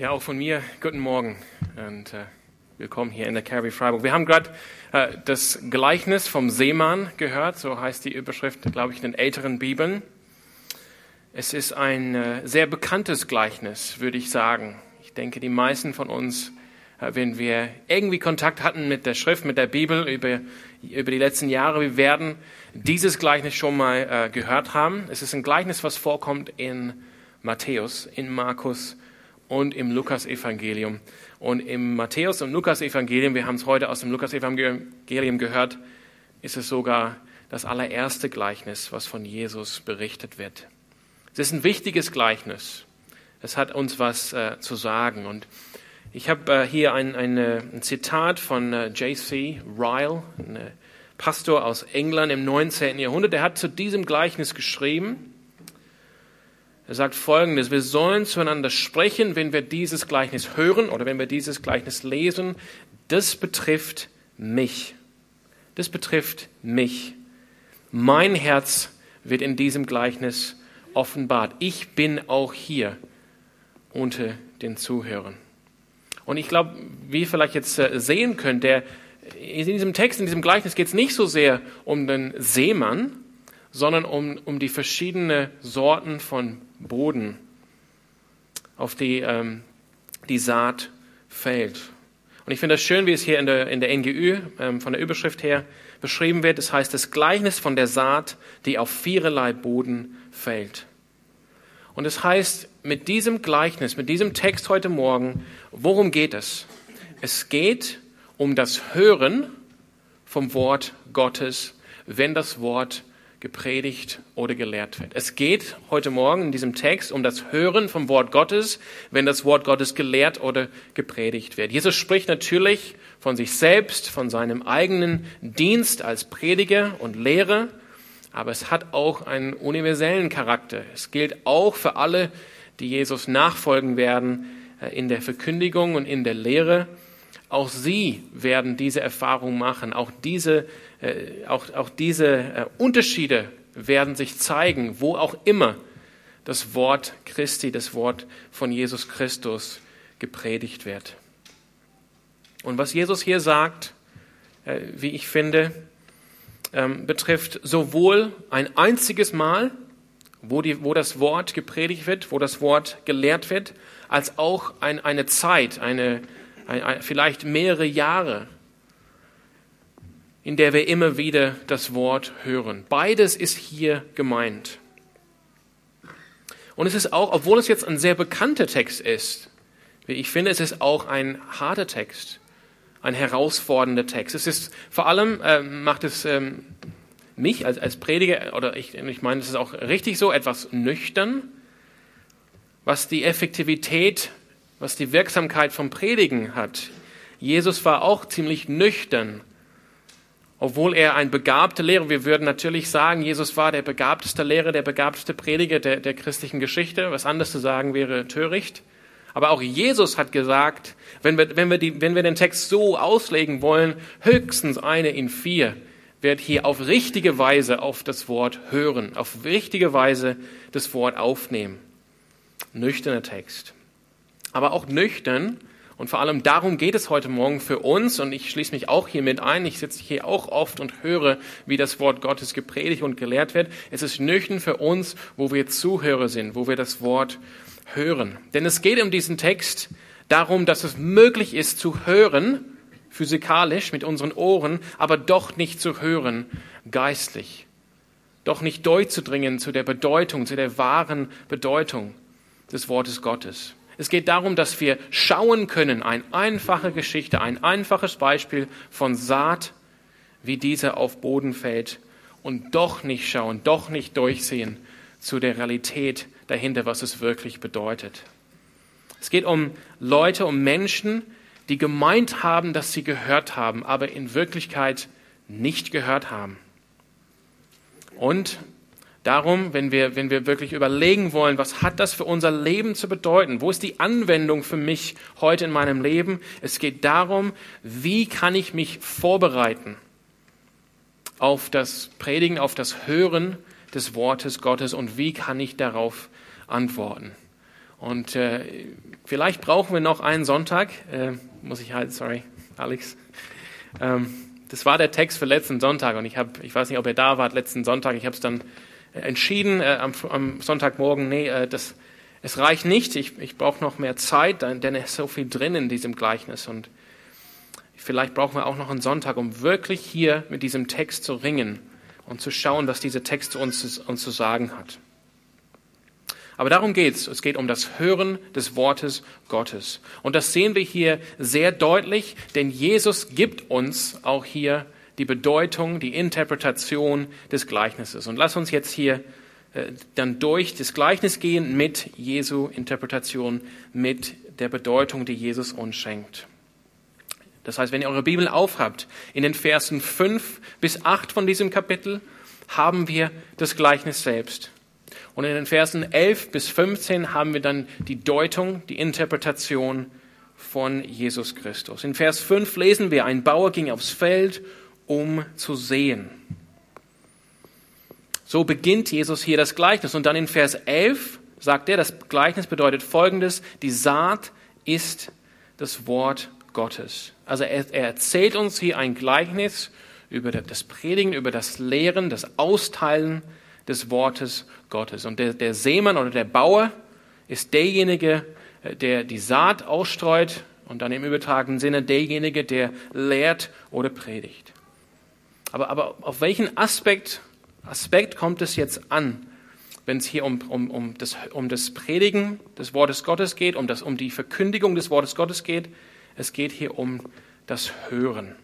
Ja, auch von mir guten Morgen und äh, willkommen hier in der Carrie Freiburg. Wir haben gerade äh, das Gleichnis vom Seemann gehört, so heißt die Überschrift, glaube ich, in den älteren Bibeln. Es ist ein äh, sehr bekanntes Gleichnis, würde ich sagen. Ich denke, die meisten von uns, äh, wenn wir irgendwie Kontakt hatten mit der Schrift, mit der Bibel über, über die letzten Jahre, wir werden dieses Gleichnis schon mal äh, gehört haben. Es ist ein Gleichnis, was vorkommt in Matthäus, in Markus und im Lukas-Evangelium. Und im Matthäus- und Lukas-Evangelium, wir haben es heute aus dem Lukas-Evangelium gehört, ist es sogar das allererste Gleichnis, was von Jesus berichtet wird. Es ist ein wichtiges Gleichnis. Es hat uns was äh, zu sagen. Und ich habe äh, hier ein, eine, ein, Zitat von äh, J.C. Ryle, ein Pastor aus England im 19. Jahrhundert. Der hat zu diesem Gleichnis geschrieben, er sagt Folgendes, wir sollen zueinander sprechen, wenn wir dieses Gleichnis hören oder wenn wir dieses Gleichnis lesen. Das betrifft mich. Das betrifft mich. Mein Herz wird in diesem Gleichnis offenbart. Ich bin auch hier unter den Zuhörern. Und ich glaube, wie ihr vielleicht jetzt äh, sehen könnt, der, in diesem Text, in diesem Gleichnis geht es nicht so sehr um den Seemann, sondern um, um die verschiedenen Sorten von Boden, auf die ähm, die Saat fällt. Und ich finde das schön, wie es hier in der, in der NGÜ ähm, von der Überschrift her beschrieben wird. Das heißt, das Gleichnis von der Saat, die auf viererlei Boden fällt. Und es das heißt, mit diesem Gleichnis, mit diesem Text heute Morgen, worum geht es? Es geht um das Hören vom Wort Gottes, wenn das Wort gepredigt oder gelehrt wird. Es geht heute Morgen in diesem Text um das Hören vom Wort Gottes, wenn das Wort Gottes gelehrt oder gepredigt wird. Jesus spricht natürlich von sich selbst, von seinem eigenen Dienst als Prediger und Lehrer, aber es hat auch einen universellen Charakter. Es gilt auch für alle, die Jesus nachfolgen werden äh, in der Verkündigung und in der Lehre. Auch sie werden diese Erfahrung machen. Auch diese, äh, auch, auch diese äh, Unterschiede werden sich zeigen, wo auch immer das Wort Christi, das Wort von Jesus Christus gepredigt wird. Und was Jesus hier sagt, äh, wie ich finde, ähm, betrifft sowohl ein einziges Mal, wo, die, wo das Wort gepredigt wird, wo das Wort gelehrt wird, als auch ein, eine Zeit, eine, vielleicht mehrere Jahre, in der wir immer wieder das Wort hören. Beides ist hier gemeint. Und es ist auch, obwohl es jetzt ein sehr bekannter Text ist, ich finde, es ist auch ein harter Text, ein herausfordernder Text. Es ist vor allem, äh, macht es ähm, mich als, als Prediger, oder ich, ich meine, es ist auch richtig so, etwas nüchtern, was die Effektivität was die Wirksamkeit vom Predigen hat. Jesus war auch ziemlich nüchtern, obwohl er ein begabter Lehrer, wir würden natürlich sagen, Jesus war der begabteste Lehrer, der begabteste Prediger der, der christlichen Geschichte. Was anderes zu sagen wäre töricht. Aber auch Jesus hat gesagt, wenn wir, wenn, wir die, wenn wir den Text so auslegen wollen, höchstens eine in vier wird hier auf richtige Weise auf das Wort hören, auf richtige Weise das Wort aufnehmen. Nüchterner Text aber auch nüchtern. Und vor allem darum geht es heute Morgen für uns. Und ich schließe mich auch hier mit ein. Ich sitze hier auch oft und höre, wie das Wort Gottes gepredigt und gelehrt wird. Es ist nüchtern für uns, wo wir Zuhörer sind, wo wir das Wort hören. Denn es geht um diesen Text darum, dass es möglich ist zu hören, physikalisch mit unseren Ohren, aber doch nicht zu hören, geistlich. Doch nicht durchzudringen zu der Bedeutung, zu der wahren Bedeutung des Wortes Gottes. Es geht darum, dass wir schauen können, eine einfache Geschichte, ein einfaches Beispiel von Saat, wie diese auf Boden fällt und doch nicht schauen, doch nicht durchsehen zu der Realität dahinter, was es wirklich bedeutet. Es geht um Leute, um Menschen, die gemeint haben, dass sie gehört haben, aber in Wirklichkeit nicht gehört haben. Und Darum, wenn wir, wenn wir wirklich überlegen wollen, was hat das für unser Leben zu bedeuten? Wo ist die Anwendung für mich heute in meinem Leben? Es geht darum, wie kann ich mich vorbereiten auf das Predigen, auf das Hören des Wortes Gottes und wie kann ich darauf antworten? Und äh, vielleicht brauchen wir noch einen Sonntag. Äh, muss ich halt, sorry, Alex. Ähm, das war der Text für letzten Sonntag und ich habe, ich weiß nicht, ob ihr da wart letzten Sonntag. Ich habe es dann entschieden äh, am, am, Sonntagmorgen. Nee, äh, das, es reicht nicht. Ich, ich brauche noch mehr Zeit, denn es ist so viel drin in diesem Gleichnis und vielleicht brauchen wir auch noch einen Sonntag, um wirklich hier mit diesem Text zu ringen und zu schauen, was dieser Text uns, uns zu sagen hat. Aber darum geht's. Es geht um das Hören des Wortes Gottes. Und das sehen wir hier sehr deutlich, denn Jesus gibt uns auch hier die Bedeutung, die Interpretation des Gleichnisses. Und lass uns jetzt hier äh, dann durch das Gleichnis gehen mit Jesu Interpretation, mit der Bedeutung, die Jesus uns schenkt. Das heißt, wenn ihr eure Bibel aufhabt, in den Versen 5 bis 8 von diesem Kapitel haben wir das Gleichnis selbst. Und in den Versen 11 bis 15 haben wir dann die Deutung, die Interpretation von Jesus Christus. In Vers 5 lesen wir, ein Bauer ging aufs Feld, um zu sehen. So beginnt Jesus hier das Gleichnis. Und dann in Vers 11 sagt er, das Gleichnis bedeutet Folgendes, die Saat ist das Wort Gottes. Also er, er erzählt uns hier ein Gleichnis über das Predigen, über das Lehren, das Austeilen des Wortes Gottes. Und der, der Seemann oder der Bauer ist derjenige, äh, der die Saat ausstreut und dann im übertragenen Sinne derjenige, der lehrt oder predigt. Aber, aber auf welchen Aspekt, Aspekt kommt es jetzt an, wenn es hier um, um, um, das, um das Predigen des Wortes Gottes geht, um, das, um die Verkündigung des Wortes Gottes geht? Es geht hier um das Hören.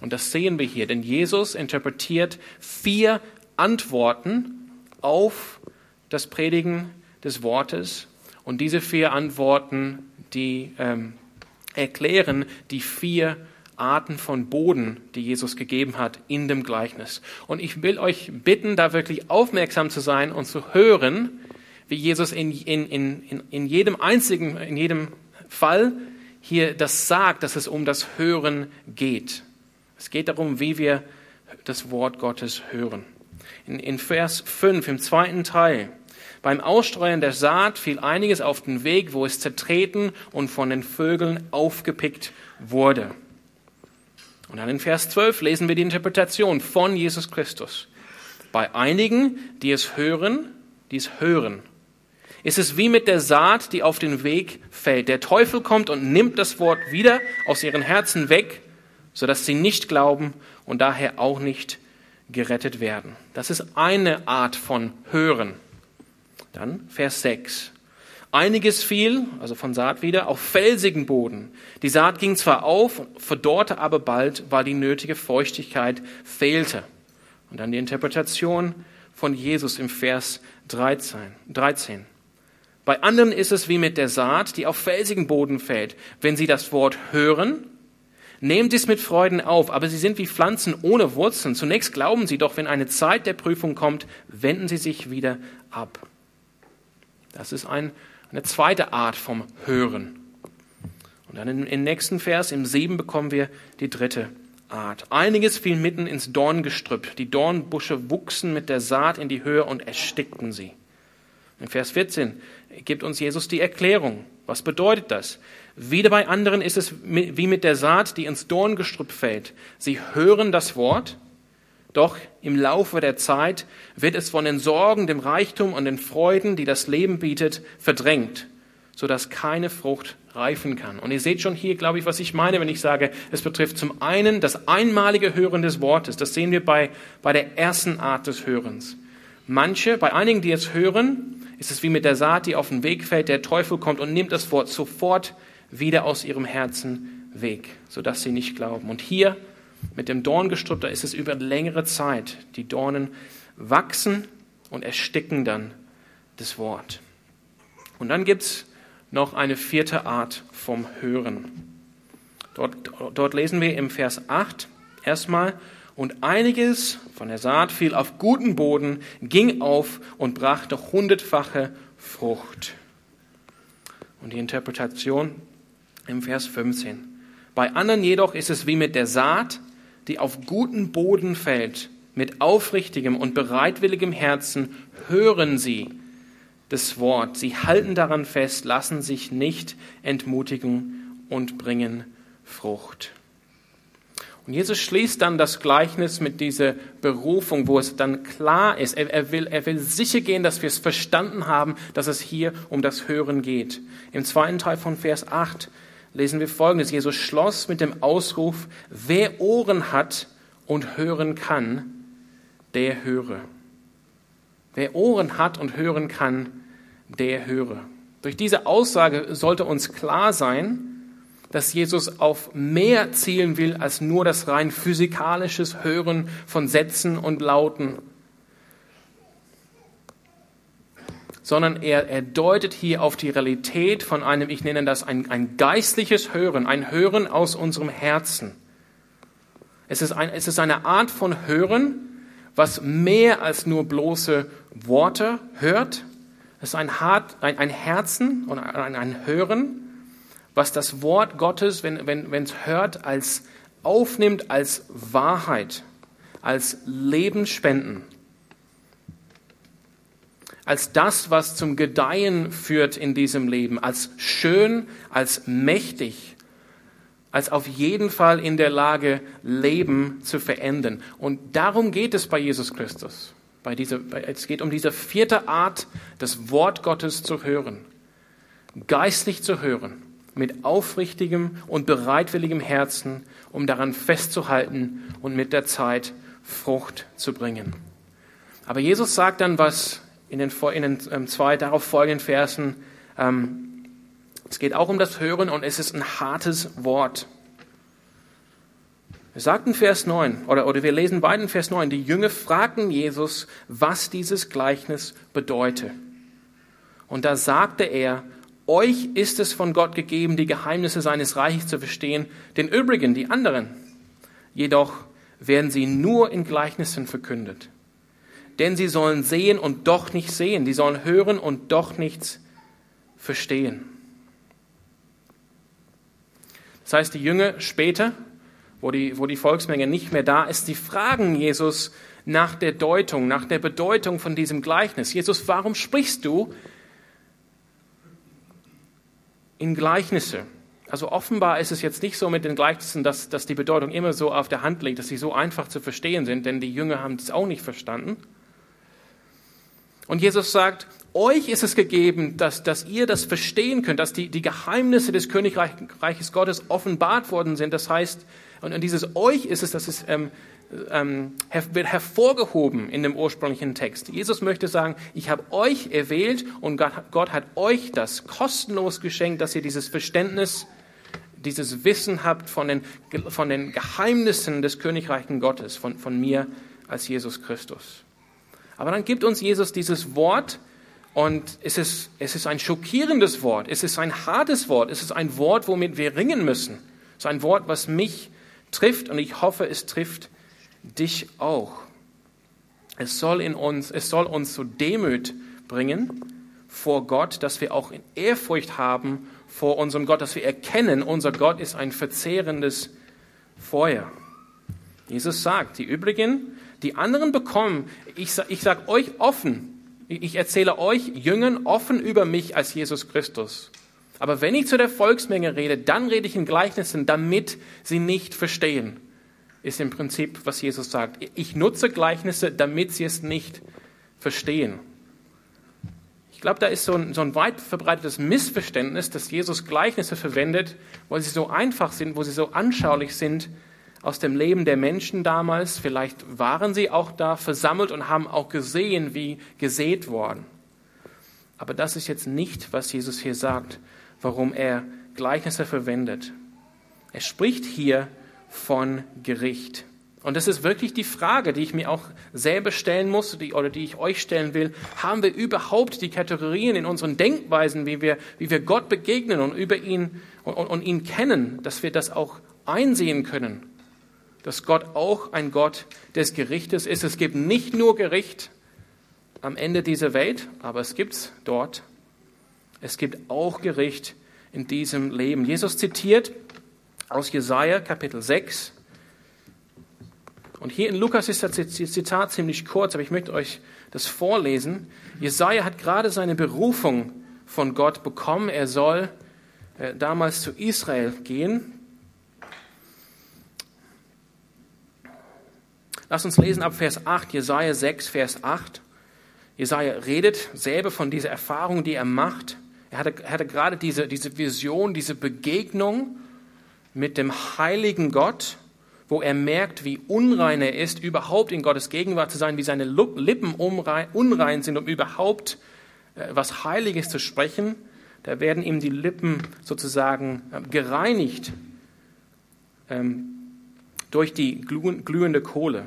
Und das sehen wir hier, denn Jesus interpretiert vier Antworten auf das Predigen des Wortes. Und diese vier Antworten, die ähm, erklären die vier Arten von Boden, die Jesus gegeben hat in dem Gleichnis. Und ich will euch bitten, da wirklich aufmerksam zu sein und zu hören, wie Jesus in, in, in, in jedem einzigen, in jedem Fall hier das sagt, dass es um das Hören geht. Es geht darum, wie wir das Wort Gottes hören in, in Vers 5 im zweiten Teil. Beim Ausstreuen der Saat fiel einiges auf den Weg, wo es zertreten und von den Vögeln aufgepickt wurde. Und dann in Vers 12 lesen wir die Interpretation von Jesus Christus. Bei einigen, die es hören, die es hören, ist es wie mit der Saat, die auf den Weg fällt. Der Teufel kommt und nimmt das Wort wieder aus ihren Herzen weg, sodass sie nicht glauben und daher auch nicht gerettet werden. Das ist eine Art von Hören. Dann Vers 6. Einiges fiel, also von Saat wieder, auf felsigen Boden. Die Saat ging zwar auf, verdorrte aber bald, weil die nötige Feuchtigkeit fehlte. Und dann die Interpretation von Jesus im Vers 13. 13. Bei anderen ist es wie mit der Saat, die auf felsigen Boden fällt. Wenn sie das Wort hören Nehmt es mit Freuden auf, aber sie sind wie Pflanzen ohne Wurzeln. Zunächst glauben sie doch, wenn eine Zeit der Prüfung kommt, wenden sie sich wieder ab. Das ist ein, eine zweite Art vom Hören. Und dann im, nächsten Vers, im Sieben, bekommen wir die dritte Art. Einiges fiel mitten ins Dorngestrüpp. Die Dornbusche wuchsen mit der Saat in die Höhe und erstickten sie. In Vers 14 gibt uns Jesus die Erklärung. Was bedeutet das? Wieder bei anderen ist es wie mit der Saat, die ins Dorngestrüpp fällt. Sie hören das Wort, doch im Laufe der Zeit wird es von den Sorgen, dem Reichtum und den Freuden, die das Leben bietet, verdrängt, sodass keine Frucht reifen kann. Und ihr seht schon hier, glaube ich, was ich meine, wenn ich sage, es betrifft zum einen das einmalige Hören des Wortes. Das sehen wir bei, bei der ersten Art des Hörens. Manche, bei einigen, die es hören, ist es wie mit der Saat, die auf den Weg fällt. Der Teufel kommt und nimmt das Wort sofort wieder aus ihrem Herzen weg, sodass sie nicht glauben. Und hier mit dem Dorngestrüpp, da ist es über längere Zeit. Die Dornen wachsen und ersticken dann das Wort. Und dann gibt es noch eine vierte Art vom Hören. Dort, dort lesen wir im Vers 8 erstmal, und einiges von der Saat fiel auf guten Boden, ging auf und brachte hundertfache Frucht. Und die Interpretation im Vers 15. Bei anderen jedoch ist es wie mit der Saat, die auf guten Boden fällt. Mit aufrichtigem und bereitwilligem Herzen hören sie, das Wort. Sie halten daran fest, lassen sich nicht entmutigen und bringen Frucht. Und Jesus schließt dann das Gleichnis mit dieser Berufung, wo es dann klar ist, er, er, will, er will sicher gehen, dass wir es verstanden haben, dass es hier um das Hören geht. Im zweiten Teil von Vers 8 lesen wir Folgendes. Jesus schloss mit dem Ausruf, wer Ohren hat und hören kann, der höre. Wer Ohren hat und hören kann, der höre. Durch diese Aussage sollte uns klar sein, dass Jesus auf mehr zielen will als nur das rein physikalisches Hören von Sätzen und Lauten, sondern er, er deutet hier auf die Realität von einem, ich nenne das ein, ein geistliches Hören, ein Hören aus unserem Herzen. Es ist, ein, es ist eine Art von Hören, was mehr als nur bloße Worte hört. Es ist ein, Hart, ein, ein Herzen und ein, ein Hören, was das Wort Gottes, wenn es wenn, hört, als aufnimmt als Wahrheit, als Lebensspenden, als das, was zum Gedeihen führt in diesem Leben, als schön, als mächtig, als auf jeden Fall in der Lage, Leben zu verändern. Und darum geht es bei Jesus Christus. Bei dieser, es geht um diese vierte Art, das Wort Gottes zu hören, geistlich zu hören mit aufrichtigem und bereitwilligem Herzen, um daran festzuhalten und mit der Zeit Frucht zu bringen. Aber Jesus sagt dann was in den, in den ähm, zwei darauf folgenden Versen. Ähm, es geht auch um das Hören und es ist ein hartes Wort. Wir sagten Vers 9, oder, oder wir lesen beiden Vers 9, die Jünger fragten Jesus, was dieses Gleichnis bedeute. Und da sagte er, euch ist es von Gott gegeben, die Geheimnisse seines Reiches zu verstehen, den übrigen, die anderen. Jedoch werden sie nur in Gleichnissen verkündet. Denn sie sollen sehen und doch nicht sehen, sie sollen hören und doch nichts verstehen. Das heißt, die Jünger später, wo die, wo die Volksmenge nicht mehr da ist, die fragen Jesus nach der Deutung, nach der Bedeutung von diesem Gleichnis. Jesus, warum sprichst du in Gleichnisse. Also offenbar ist es jetzt nicht so mit den Gleichnissen, dass, dass die Bedeutung immer so auf der Hand liegt, dass sie so einfach zu verstehen sind, denn die Jünger haben es auch nicht verstanden. Und Jesus sagt, euch ist es gegeben, dass, dass ihr das verstehen könnt, dass die, die Geheimnisse des Königreiches Gottes offenbart worden sind. Das heißt, und dieses euch ist es, dass es ähm, ähm, wird hervorgehoben in dem ursprünglichen Text. Jesus möchte sagen, ich habe euch erwählt und Gott, Gott hat euch das kostenlos geschenkt, dass ihr dieses Verständnis, dieses Wissen habt von den, von den Geheimnissen des Königreichen Gottes, von, von mir als Jesus Christus. Aber dann gibt uns Jesus dieses Wort und es ist, es ist ein schockierendes Wort, es ist ein hartes Wort, es ist ein Wort, womit wir ringen müssen. Es ist ein Wort, was mich trifft und ich hoffe, es trifft dich auch. Es soll, in uns, es soll uns zu Demut bringen vor Gott, dass wir auch in Ehrfurcht haben vor unserem Gott, dass wir erkennen, unser Gott ist ein verzehrendes Feuer. Jesus sagt, die übrigen, die anderen bekommen, ich, ich sage euch offen, ich erzähle euch Jüngern offen über mich als Jesus Christus. Aber wenn ich zu der Volksmenge rede, dann rede ich in Gleichnissen, damit sie nicht verstehen ist im Prinzip, was Jesus sagt. Ich nutze Gleichnisse, damit sie es nicht verstehen. Ich glaube, da ist so ein, so ein weit verbreitetes Missverständnis, dass Jesus Gleichnisse verwendet, weil sie so einfach sind, wo sie so anschaulich sind aus dem Leben der Menschen damals. Vielleicht waren sie auch da versammelt und haben auch gesehen, wie gesät worden. Aber das ist jetzt nicht, was Jesus hier sagt, warum er Gleichnisse verwendet. Er spricht hier von Gericht. Und das ist wirklich die Frage, die ich mir auch selber stellen muss die, oder die ich euch stellen will. Haben wir überhaupt die Kategorien in unseren Denkweisen, wie wir, wie wir Gott begegnen und über ihn und, und, ihn kennen, dass wir das auch einsehen können? Dass Gott auch ein Gott des Gerichtes ist. Es gibt nicht nur Gericht am Ende dieser Welt, aber es gibt es dort. Es gibt auch Gericht in diesem Leben. Jesus zitiert aus Jesaja Kapitel 6 Und hier in Lukas ist das Zitat ziemlich kurz, aber ich möchte euch das vorlesen. Jesaja hat gerade seine Berufung von Gott bekommen. Er soll äh, damals zu Israel gehen. Lass uns lesen ab Vers 8, Jesaja 6, Vers 8. Jesaja redet selber von dieser Erfahrung, die er macht. Er hatte, hatte gerade diese, diese Vision, diese Begegnung mit dem heiligen Gott, wo er merkt, wie unrein er ist, überhaupt in Gottes Gegenwart zu sein, wie seine Lippen unrein sind, um überhaupt äh, was Heiliges zu sprechen. Da werden ihm die Lippen sozusagen ähm, gereinigt ähm, durch die glühende Kohle.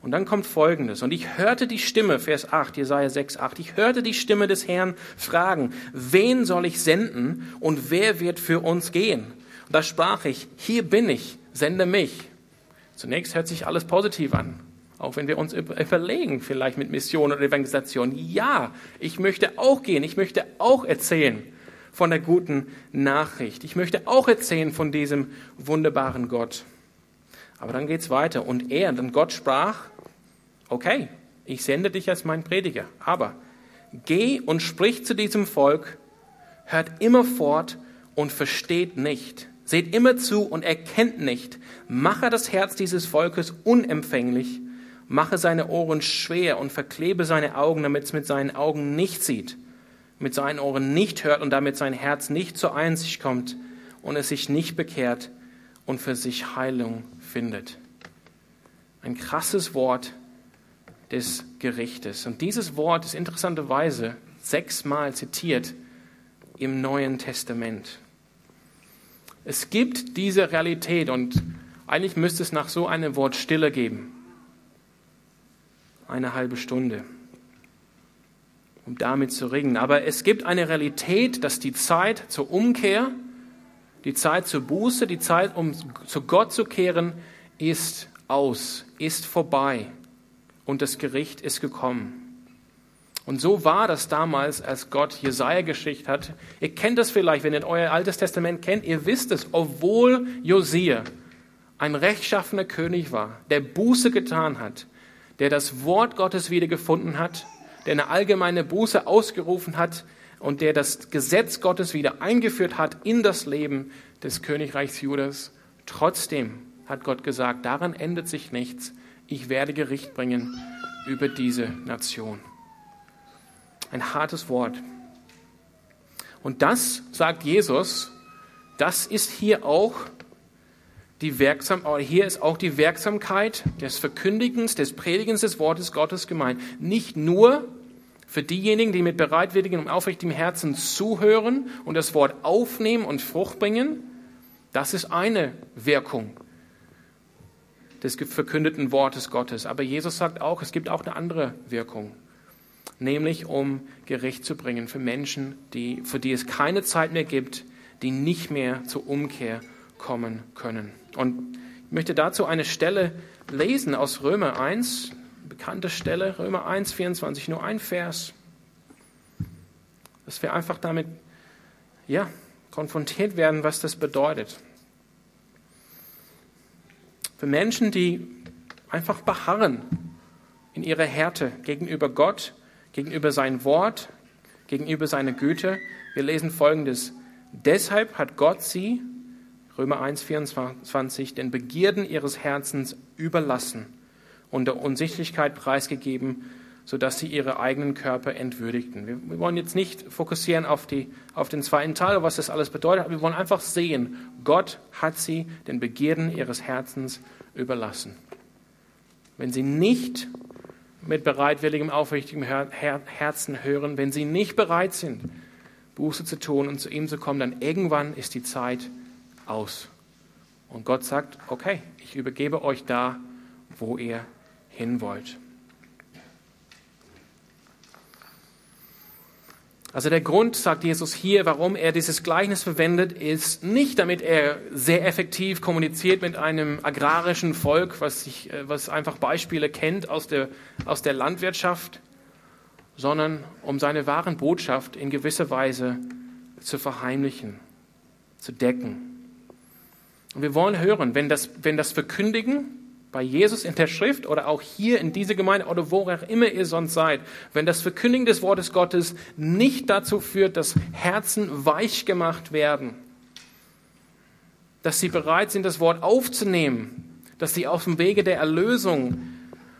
Und dann kommt Folgendes. Und ich hörte die Stimme, Vers 8, Jesaja 6, 8, ich hörte die Stimme des Herrn fragen, wen soll ich senden und wer wird für uns gehen? Und da sprach ich, hier bin ich, sende mich. Zunächst hört sich alles positiv an. Auch wenn wir uns überlegen, vielleicht mit Mission oder Evangelisation. Ja, ich möchte auch gehen. Ich möchte auch erzählen von der guten Nachricht. Ich möchte auch erzählen von diesem wunderbaren Gott. Aber dann geht's weiter. Und er, dann Gott sprach, okay, ich sende dich als mein Prediger, aber geh und sprich zu diesem Volk, hört immer fort und versteht nicht. Seht immer zu und erkennt nicht. Mache das Herz dieses Volkes unempfänglich, mache seine Ohren schwer und verklebe seine Augen, damit es mit seinen Augen nicht sieht, mit seinen Ohren nicht hört und damit sein Herz nicht zur Einsicht kommt und es sich nicht bekehrt und für sich Heilung findet. Ein krasses Wort des Gerichtes. Und dieses Wort ist interessanterweise sechsmal zitiert im Neuen Testament. Es gibt diese Realität und eigentlich müsste es nach so einem Wort Stille geben. Eine halbe Stunde, um damit zu ringen. Aber es gibt eine Realität, dass die Zeit zur Umkehr die Zeit zur Buße, die Zeit, um zu Gott zu kehren, ist aus, ist vorbei und das Gericht ist gekommen. Und so war das damals, als Gott Jesaja geschickt hat. Ihr kennt das vielleicht, wenn ihr euer Altes Testament kennt, ihr wisst es, obwohl Josia ein rechtschaffener König war, der Buße getan hat, der das Wort Gottes wiedergefunden hat, der eine allgemeine Buße ausgerufen hat, und der das Gesetz Gottes wieder eingeführt hat in das Leben des Königreichs Judas. Trotzdem hat Gott gesagt, daran ändert sich nichts. Ich werde Gericht bringen über diese Nation. Ein hartes Wort. Und das, sagt Jesus, das ist hier auch die Wirksam, hier ist auch die Wirksamkeit des Verkündigens, des Predigens des Wortes Gottes gemeint. Nicht nur für diejenigen, die mit bereitwilligem und aufrichtigem Herzen zuhören und das Wort aufnehmen und Frucht bringen, das ist eine Wirkung des verkündeten Wortes Gottes. Aber Jesus sagt auch, es gibt auch eine andere Wirkung, nämlich um Gericht zu bringen für Menschen, die, für die es keine Zeit mehr gibt, die nicht mehr zur Umkehr kommen können. Und ich möchte dazu eine Stelle lesen aus Römer 1, bekannte Stelle, Römer 1, 24, nur ein Vers, dass wir einfach damit ja, konfrontiert werden, was das bedeutet. Für Menschen, die einfach beharren in ihrer Härte gegenüber Gott, gegenüber sein Wort, gegenüber seiner Güte. Wir lesen folgendes. Deshalb hat Gott sie, Römer 1, 24, den Begierden ihres Herzens überlassen und der Unsichtlichkeit preisgegeben, sodass sie ihre eigenen Körper entwürdigten. Wir, wollen jetzt nicht fokussieren auf, die, auf den zweiten Teil, was das alles bedeutet, aber wir wollen einfach sehen, Gott hat sie den Begierden ihres Herzens überlassen. Wenn sie nicht mit bereitwilligem, aufrichtigem Herzen hören, wenn sie nicht bereit sind, Buße zu tun und zu ihm zu kommen, dann irgendwann ist die Zeit aus. Und Gott sagt, okay, ich übergebe euch da, wo ihr hin wollt. Also der Grund, sagt Jesus hier, warum er dieses Gleichnis verwendet, ist nicht, damit er sehr effektiv kommuniziert mit einem agrarischen Volk, was, sich, äh, was einfach Beispiele kennt aus der, aus der Landwirtschaft, sondern um seine wahren Botschaft in gewisser Weise zu verheimlichen, zu decken. Und wir wollen hören, wenn das, wenn das Verkündigen bei Jesus in der Schrift oder auch hier in dieser Gemeinde oder wo auch immer ihr sonst seid, wenn das Verkündigen des Wortes Gottes nicht dazu führt, dass Herzen weich gemacht werden, dass sie bereit sind, das Wort aufzunehmen, dass sie auf dem Wege der Erlösung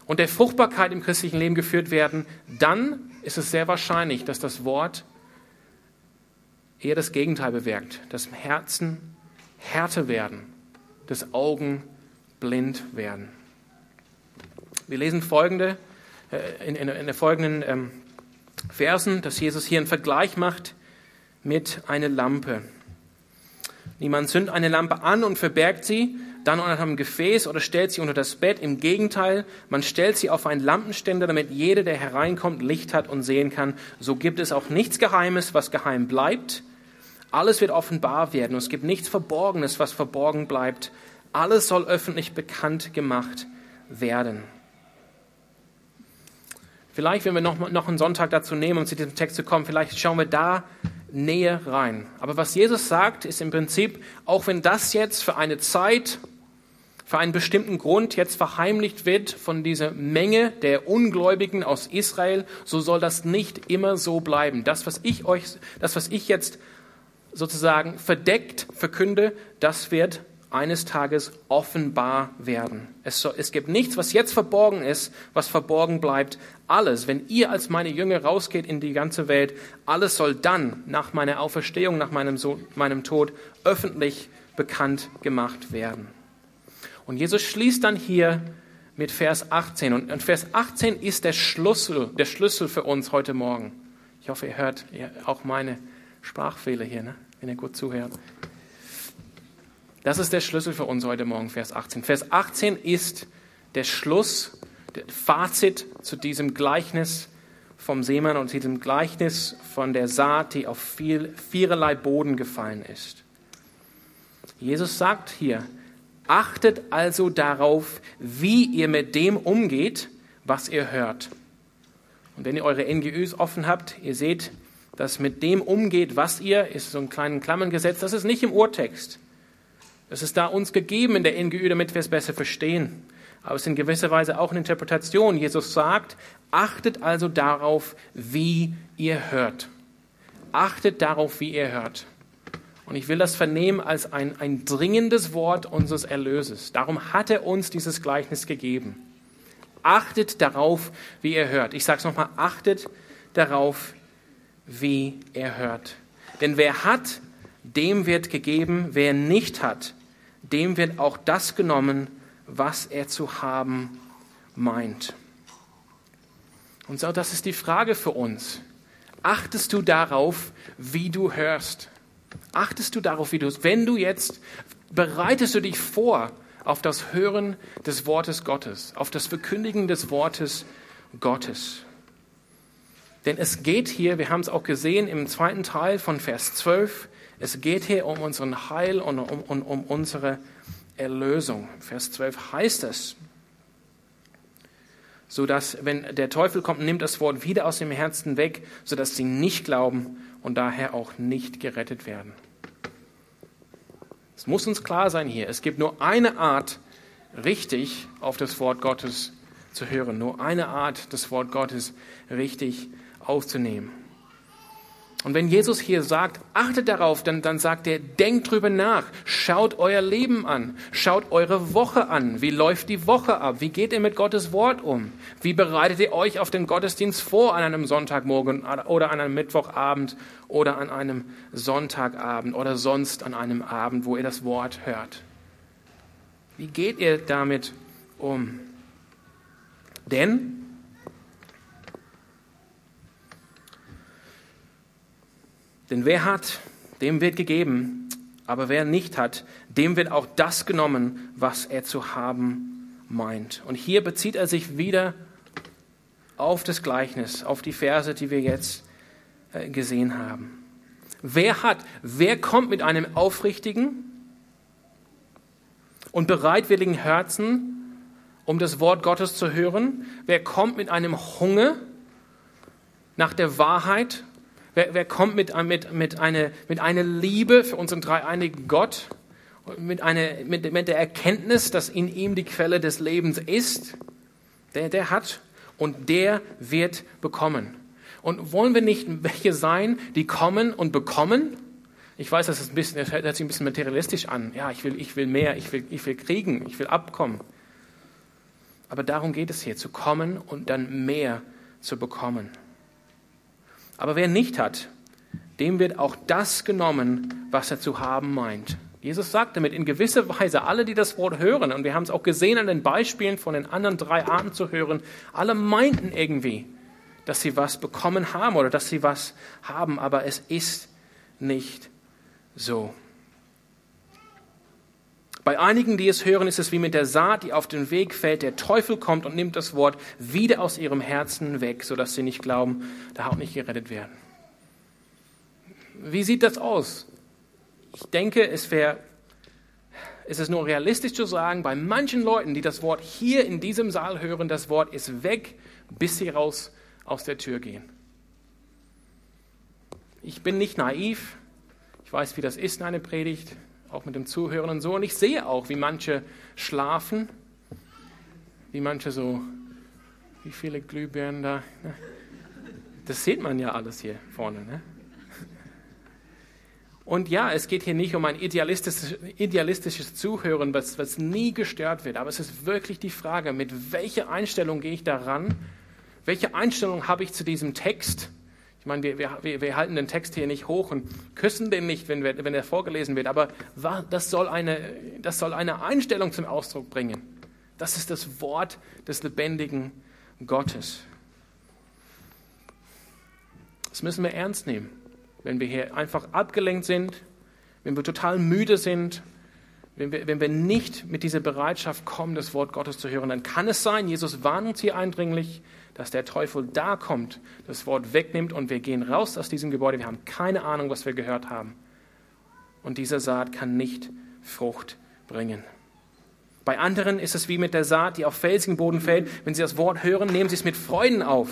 und der Fruchtbarkeit im christlichen Leben geführt werden, dann ist es sehr wahrscheinlich, dass das Wort eher das Gegenteil bewirkt, dass Herzen härter werden, dass Augen blind werden. Wir lesen folgende, äh, in, in, in den folgenden ähm, Versen, dass Jesus hier einen Vergleich macht mit einer Lampe. Niemand zündet eine Lampe an und verbergt sie dann unter einem Gefäß oder stellt sie unter das Bett. Im Gegenteil, man stellt sie auf einen Lampenständer, damit jeder, der hereinkommt, Licht hat und sehen kann. So gibt es auch nichts Geheimes, was geheim bleibt. Alles wird offenbar werden und es gibt nichts Verborgenes, was verborgen bleibt. Alles soll öffentlich bekannt gemacht werden. Vielleicht, wenn wir noch, noch einen Sonntag dazu nehmen, um zu diesem Text zu kommen, vielleicht schauen wir da näher rein. Aber was Jesus sagt, ist im Prinzip, auch wenn das jetzt für eine Zeit, für einen bestimmten Grund jetzt verheimlicht wird von dieser Menge der Ungläubigen aus Israel, so soll das nicht immer so bleiben. Das, was ich euch, das, was ich jetzt sozusagen verdeckt verkünde, das wird eines Tages offenbar werden. Es, soll, es gibt nichts, was jetzt verborgen ist, was verborgen bleibt. Alles, wenn ihr als meine Jünger rausgeht in die ganze Welt, alles soll dann nach meiner Auferstehung, nach meinem, so meinem Tod öffentlich bekannt gemacht werden. Und Jesus schließt dann hier mit Vers 18. Und Vers 18 ist der Schlüssel, der Schlüssel für uns heute Morgen. Ich hoffe, ihr hört auch meine Sprachfehler hier, ne? wenn ihr gut zuhört. Das ist der Schlüssel für uns heute Morgen, Vers 18. Vers 18 ist der Schluss, der Fazit zu diesem Gleichnis vom Seemann und diesem Gleichnis von der Saat, die auf viel, viererlei Boden gefallen ist. Jesus sagt hier, achtet also darauf, wie ihr mit dem umgeht, was ihr hört. Und wenn ihr eure NGÜs offen habt, ihr seht, dass mit dem umgeht, was ihr, ist so ein kleines Klammern gesetzt, das ist nicht im Urtext. Das ist da uns gegeben in der NGÜ, damit wir es besser verstehen. Aber es ist in gewisser Weise auch eine Interpretation. Jesus sagt, achtet also darauf, wie ihr hört. Achtet darauf, wie ihr hört. Und ich will das vernehmen als ein, ein dringendes Wort unseres Erlöses. Darum hat er uns dieses Gleichnis gegeben. Achtet darauf, wie ihr hört. Ich sage es nochmal, achtet darauf, wie er hört. Denn wer hat, dem wird gegeben, wer nicht hat, dem wird auch das genommen, was er zu haben meint. Und so, das ist die Frage für uns. Achtest du darauf, wie du hörst? Achtest du darauf, wie du, wenn du jetzt, bereitest du dich vor auf das Hören des Wortes Gottes, auf das Verkündigen des Wortes Gottes? Denn es geht hier, wir haben es auch gesehen im zweiten Teil von Vers 12, es geht hier um unseren Heil und um, um, um unsere Erlösung. Vers 12 heißt es, so dass wenn der Teufel kommt, nimmt das Wort wieder aus dem Herzen weg, so dass sie nicht glauben und daher auch nicht gerettet werden. Es muss uns klar sein hier, es gibt nur eine Art, richtig auf das Wort Gottes zu hören, nur eine Art, das Wort Gottes richtig aufzunehmen. Und wenn Jesus hier sagt, achtet darauf, dann, dann sagt er, denkt drüber nach, schaut euer Leben an, schaut eure Woche an, wie läuft die Woche ab, wie geht ihr mit Gottes Wort um, wie bereitet ihr euch auf den Gottesdienst vor an einem Sonntagmorgen oder an einem Mittwochabend oder an einem Sonntagabend oder sonst an einem Abend, wo ihr das Wort hört. Wie geht ihr damit um? Denn Denn wer hat, dem wird gegeben, aber wer nicht hat, dem wird auch das genommen, was er zu haben meint. Und hier bezieht er sich wieder auf das Gleichnis, auf die Verse, die wir jetzt äh, gesehen haben. Wer hat, wer kommt mit einem aufrichtigen und bereitwilligen Herzen, um das Wort Gottes zu hören? Wer kommt mit einem Hunger nach der Wahrheit Wer, wer kommt mit, mit, mit, eine, mit einer Liebe für unseren dreieinigen Gott mit, einer, mit, mit der Erkenntnis, dass in ihm die Quelle des Lebens ist, der, der hat und der wird bekommen. Und wollen wir nicht welche sein, die kommen und bekommen? Ich weiß, das, ist ein bisschen, das hört sich ein bisschen materialistisch an. Ja, ich will, ich will mehr, ich will, ich will kriegen, ich will abkommen. Aber darum geht es hier, zu kommen und dann mehr zu bekommen. Aber wer nicht hat, dem wird auch das genommen, was er zu haben meint. Jesus sagt damit in gewisser Weise, alle, die das Wort hören, und wir haben es auch gesehen an den Beispielen von den anderen drei Arten zu hören, alle meinten irgendwie, dass sie was bekommen haben oder dass sie was haben, aber es ist nicht so. Bei einigen, die es hören, ist es wie mit der Saat, die auf den Weg fällt. Der Teufel kommt und nimmt das Wort wieder aus ihrem Herzen weg, sodass sie nicht glauben, da auch nicht gerettet werden. Wie sieht das aus? Ich denke, es wäre, es ist nur realistisch zu sagen, bei manchen Leuten, die das Wort hier in diesem Saal hören, das Wort ist weg, bis sie raus aus der Tür gehen. Ich bin nicht naiv. Ich weiß, wie das ist in einer Predigt, auch mit dem Zuhören und so. Und ich sehe auch, wie manche schlafen, wie manche so, wie viele Glühbirnen da. Ne? Das sieht man ja alles hier vorne. Ne? Und ja, es geht hier nicht um ein idealistisches, idealistisches Zuhören, was, was nie gestört wird, aber es ist wirklich die Frage, mit welcher Einstellung gehe ich daran? Welche Einstellung habe ich zu diesem Text? Meine, wir, wir, wir halten den Text hier nicht hoch und küssen den nicht, wenn, wir, wenn er vorgelesen wird, aber das soll, eine, das soll eine Einstellung zum Ausdruck bringen. Das ist das Wort des lebendigen Gottes. Das müssen wir ernst nehmen wenn wir hier einfach abgelenkt sind, wenn wir total müde sind, wenn wir, wenn wir nicht mit dieser Bereitschaft kommen, das Wort Gottes zu hören, dann kann es sein, Jesus warnt uns hier eindringlich, dass der Teufel da kommt, das Wort wegnimmt und wir gehen raus aus diesem Gebäude. Wir haben keine Ahnung, was wir gehört haben. Und diese Saat kann nicht Frucht bringen. Bei anderen ist es wie mit der Saat, die auf felsigen Boden fällt. Wenn sie das Wort hören, nehmen sie es mit Freuden auf.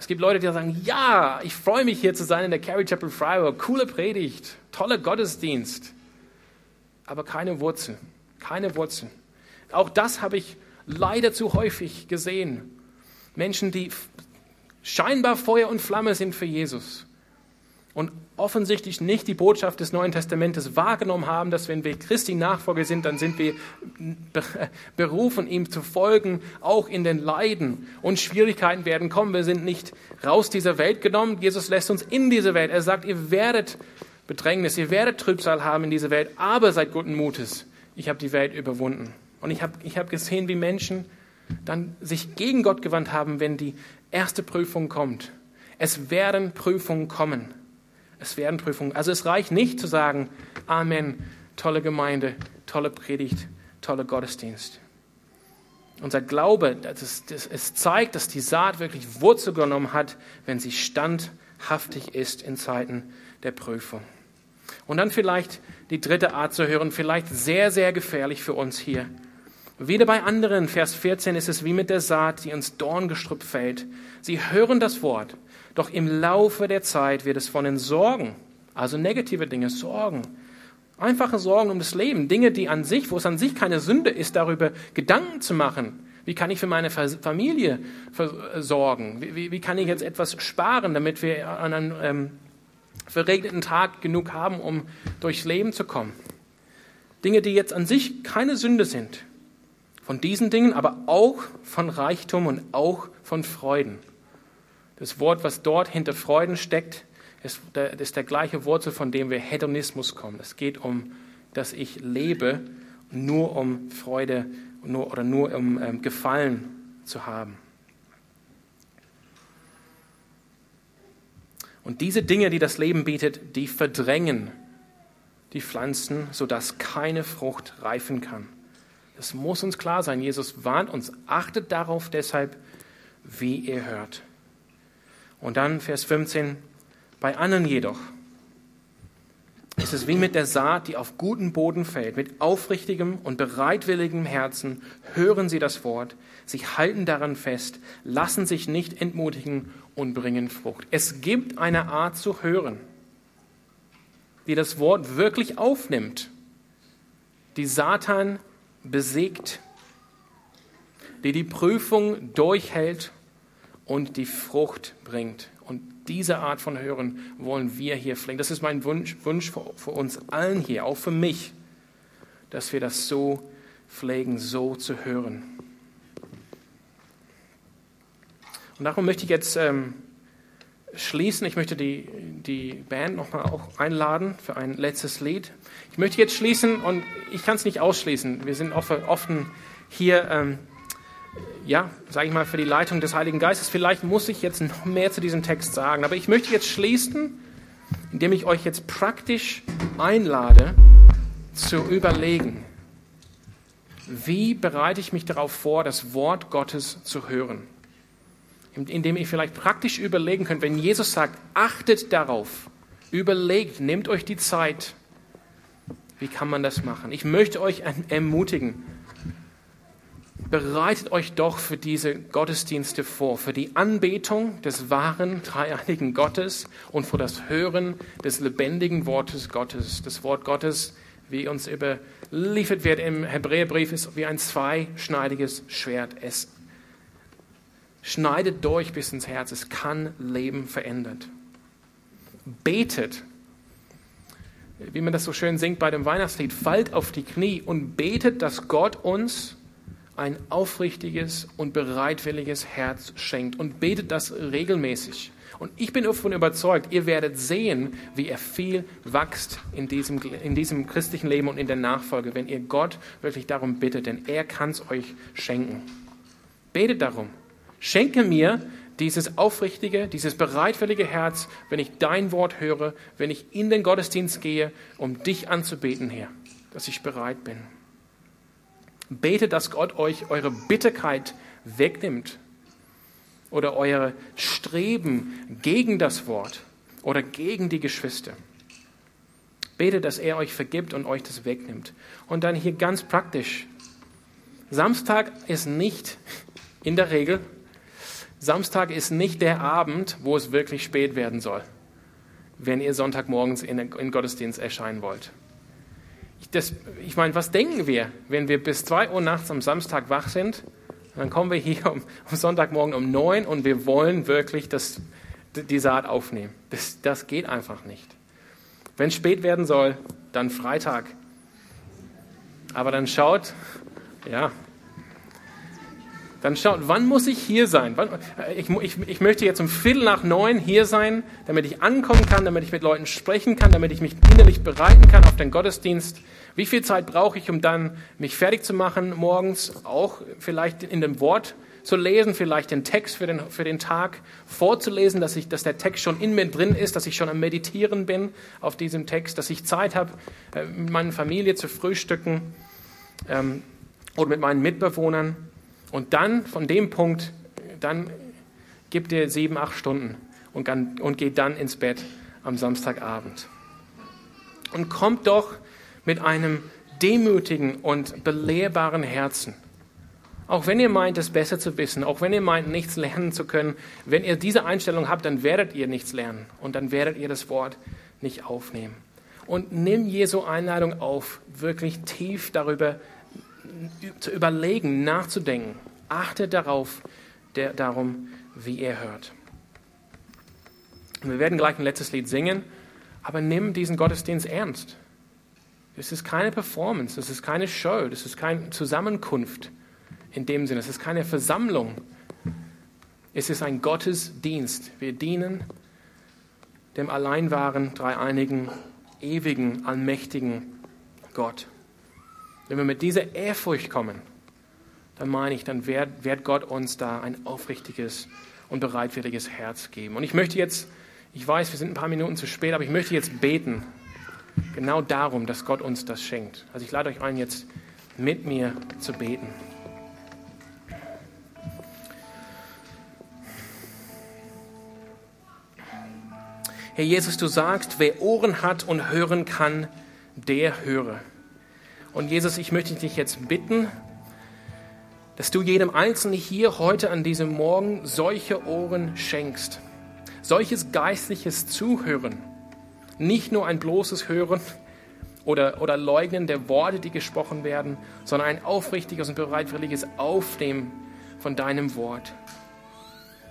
Es gibt Leute, die sagen, ja, ich freue mich hier zu sein in der Carrie Chapel Freiburg. Coole Predigt, toller Gottesdienst. Aber keine Wurzel, keine Wurzel. Auch das habe ich leider zu häufig gesehen. Menschen, die scheinbar Feuer und Flamme sind für Jesus und offensichtlich nicht die Botschaft des Neuen Testamentes wahrgenommen haben, dass wenn wir Christi Nachfolger sind, dann sind wir berufen, ihm zu folgen, auch in den Leiden. Und Schwierigkeiten werden kommen. Wir sind nicht raus dieser Welt genommen. Jesus lässt uns in diese Welt. Er sagt, ihr werdet Bedrängnis, ihr werdet Trübsal haben in dieser Welt, aber seid guten Mutes. Ich habe die Welt überwunden. Und ich habe ich hab gesehen, wie Menschen dann sich gegen Gott gewandt haben, wenn die erste Prüfung kommt. Es werden Prüfungen kommen. Es werden Prüfungen. Also es reicht nicht zu sagen, Amen, tolle Gemeinde, tolle Predigt, toller Gottesdienst. Unser Glaube, das, das, es zeigt, dass die Saat wirklich Wurzel genommen hat, wenn sie standhaftig ist in Zeiten der Prüfung. Und dann vielleicht die dritte Art zu hören, vielleicht sehr, sehr gefährlich für uns hier. Wieder bei anderen, Vers 14, ist es wie mit der Saat, die ins Dorngestrüpp fällt. Sie hören das Wort, doch im Laufe der Zeit wird es von den Sorgen, also negative Dinge, Sorgen, einfache Sorgen um das Leben, Dinge, die an sich, wo es an sich keine Sünde ist, darüber Gedanken zu machen. Wie kann ich für meine Familie sorgen? Wie, wie kann ich jetzt etwas sparen, damit wir an einem ähm, verregneten Tag genug haben, um durchs Leben zu kommen? Dinge, die jetzt an sich keine Sünde sind. Von diesen Dingen, aber auch von Reichtum und auch von Freuden. Das Wort, was dort hinter Freuden steckt, ist der, ist der gleiche Wurzel, von dem wir Hedonismus kommen. Es geht um, dass ich lebe, nur um Freude nur, oder nur um ähm, Gefallen zu haben. Und diese Dinge, die das Leben bietet, die verdrängen die Pflanzen, sodass keine Frucht reifen kann. Das muss uns klar sein. Jesus warnt uns, achtet darauf deshalb, wie ihr hört. Und dann Vers 15, bei anderen jedoch ist es wie mit der Saat, die auf guten Boden fällt. Mit aufrichtigem und bereitwilligem Herzen hören sie das Wort, sie halten daran fest, lassen sich nicht entmutigen und bringen Frucht. Es gibt eine Art zu hören, die das Wort wirklich aufnimmt. die Satan besiegt, die die Prüfung durchhält und die Frucht bringt. Und diese Art von Hören wollen wir hier pflegen. Das ist mein Wunsch, Wunsch für, für uns allen hier, auch für mich, dass wir das so pflegen, so zu hören. Und darum möchte ich jetzt ähm, schließen. Ich möchte die, die Band nochmal auch einladen für ein letztes Lied. Ich möchte jetzt schließen und ich kann es nicht ausschließen. Wir sind offen, hier, ähm, ja, sage ich mal, für die Leitung des Heiligen Geistes. Vielleicht muss ich jetzt noch mehr zu diesem Text sagen, aber ich möchte jetzt schließen, indem ich euch jetzt praktisch einlade, zu überlegen, wie bereite ich mich darauf vor, das Wort Gottes zu hören indem ihr vielleicht praktisch überlegen könnt, wenn Jesus sagt, achtet darauf, überlegt, nehmt euch die Zeit, wie kann man das machen? Ich möchte euch ermutigen, bereitet euch doch für diese Gottesdienste vor, für die Anbetung des wahren, dreieinigen Gottes und für das Hören des lebendigen Wortes Gottes. Das Wort Gottes, wie uns überliefert wird im Hebräerbrief, ist wie ein zweischneidiges Schwert. Es schneidet durch bis ins Herz. Es kann Leben verändert. Betet, wie man das so schön singt bei dem Weihnachtslied, fallt auf die Knie und betet, dass Gott uns ein aufrichtiges und bereitwilliges Herz schenkt und betet das regelmäßig. Und ich bin davon überzeugt, ihr werdet sehen, wie er viel wächst in diesem, in diesem christlichen Leben und in der Nachfolge, wenn ihr Gott wirklich darum bittet, denn er kann es euch schenken. Betet darum. Schenke mir dieses aufrichtige, dieses bereitwillige Herz, wenn ich dein Wort höre, wenn ich in den Gottesdienst gehe, um dich anzubeten, Herr, dass ich bereit bin. Bete, dass Gott euch eure Bitterkeit wegnimmt oder euer Streben gegen das Wort oder gegen die Geschwister. Bete, dass er euch vergibt und euch das wegnimmt. Und dann hier ganz praktisch. Samstag ist nicht in der Regel Samstag ist nicht der Abend, wo es wirklich spät werden soll, wenn ihr Sonntagmorgens in den Gottesdienst erscheinen wollt. Ich, das, ich meine, was denken wir, wenn wir bis 2 Uhr nachts am Samstag wach sind? Dann kommen wir hier um, um Sonntagmorgen um 9 und wir wollen wirklich das, die Saat aufnehmen. Das, das geht einfach nicht. Wenn es spät werden soll, dann Freitag. Aber dann schaut, ja, dann schaut, wann muss ich hier sein? Äh, ich, ich, ich, möchte jetzt um Viertel nach neun hier sein, damit ich ankommen kann, damit ich mit Leuten sprechen kann, damit ich mich innerlich bereiten kann auf den Gottesdienst. Wie viel Zeit brauche ich, um dann mich fertig zu machen morgens, auch vielleicht in dem Wort zu lesen, vielleicht den Text für den, für den Tag vorzulesen, dass, ich, dass der Text schon in mir drin ist, dass ich schon am Meditieren bin auf diesem Text, dass ich Zeit habe, äh, mit meiner Familie zu frühstücken ähm, oder mit meinen Mitbewohnern. Und dann, von dem Punkt, dann gibt ihr sieben, acht Stunden und, kann, und geht dann ins Bett am Samstagabend. Und kommt doch mit einem demütigen und belehrbaren Herzen. Auch wenn ihr meint, es besser zu wissen, auch wenn ihr meint, nichts lernen zu können, wenn ihr diese Einstellung habt, dann werdet ihr nichts lernen und dann werdet ihr das Wort nicht aufnehmen. Und nimm Jesu Einladung auf, wirklich tief darüber zu überlegen, nachzudenken. Achtet darauf, der, darum, wie ihr hört. Wir werden gleich ein letztes Lied singen, aber nimm diesen Gottesdienst ernst. Es ist keine Performance, es ist keine Show, es ist keine Zusammenkunft in dem Sinne, es ist keine Versammlung. Es ist ein Gottesdienst. Wir dienen dem allein wahren, dreieinigen, ewigen, allmächtigen Gott. Wenn wir mit dieser Ehrfurcht kommen, dann meine ich, dann wird, wird Gott uns da ein aufrichtiges und bereitwilliges Herz geben. Und ich möchte jetzt, ich weiß, wir sind ein paar Minuten zu spät, aber ich möchte jetzt beten, genau darum, dass Gott uns das schenkt. Also ich lade euch ein, jetzt mit mir zu beten. Herr Jesus, du sagst, wer Ohren hat und hören kann, der höre. Und Jesus, ich möchte dich jetzt bitten, dass du jedem Einzelnen hier heute an diesem Morgen solche Ohren schenkst. Solches geistliches Zuhören. Nicht nur ein bloßes Hören, oder, oder Leugnen der Worte, die gesprochen werden, sondern ein aufrichtiges und bereitwilliges Aufnehmen von deinem Wort.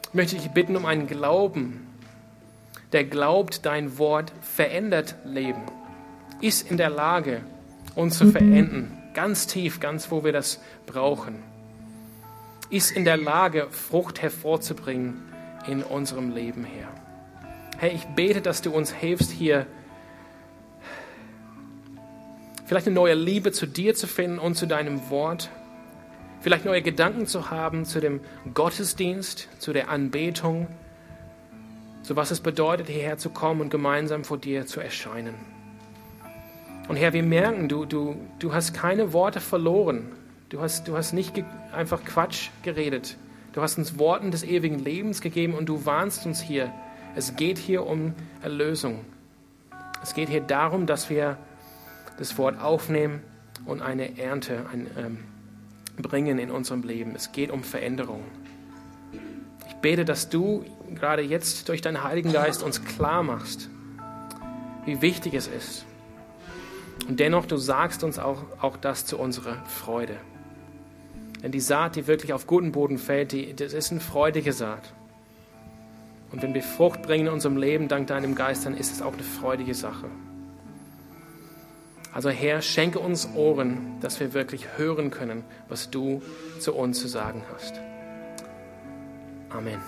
Ich möchte dich bitten um einen Glauben, der glaubt, dein Wort verändert Leben, ist in der Lage, uns zu verändern, ganz tief, ganz wo wir das brauchen, ist in der Lage, Frucht hervorzubringen in unserem Leben, Herr. Herr, ich bete, dass du uns hilfst, hier vielleicht eine neue Liebe zu dir zu finden und zu deinem Wort, vielleicht neue Gedanken zu haben zu dem Gottesdienst, zu der Anbetung, so was es bedeutet, hierher zu kommen und gemeinsam vor dir zu erscheinen. Und Herr, wir merken, du, du, du hast keine Worte verloren. Du hast, du hast nicht einfach Quatsch geredet. Du hast uns Worten des ewigen Lebens gegeben und du warnst uns hier. Es geht hier um Erlösung. Es geht hier darum, dass wir das Wort aufnehmen und eine Ernte ein, ähm, bringen in unserem Leben. Es geht um Veränderung. Ich bete, dass du gerade jetzt durch deinen Heiligen Geist uns klar machst, wie wichtig es ist. Und dennoch, du sagst uns auch, auch das zu unserer Freude. Denn die Saat, die wirklich auf guten Boden fällt, die, das ist eine freudige Saat. Und wenn wir Frucht bringen in unserem Leben dank deinem Geist, dann ist es auch eine freudige Sache. Also Herr, schenke uns Ohren, dass wir wirklich hören können, was du zu uns zu sagen hast. Amen.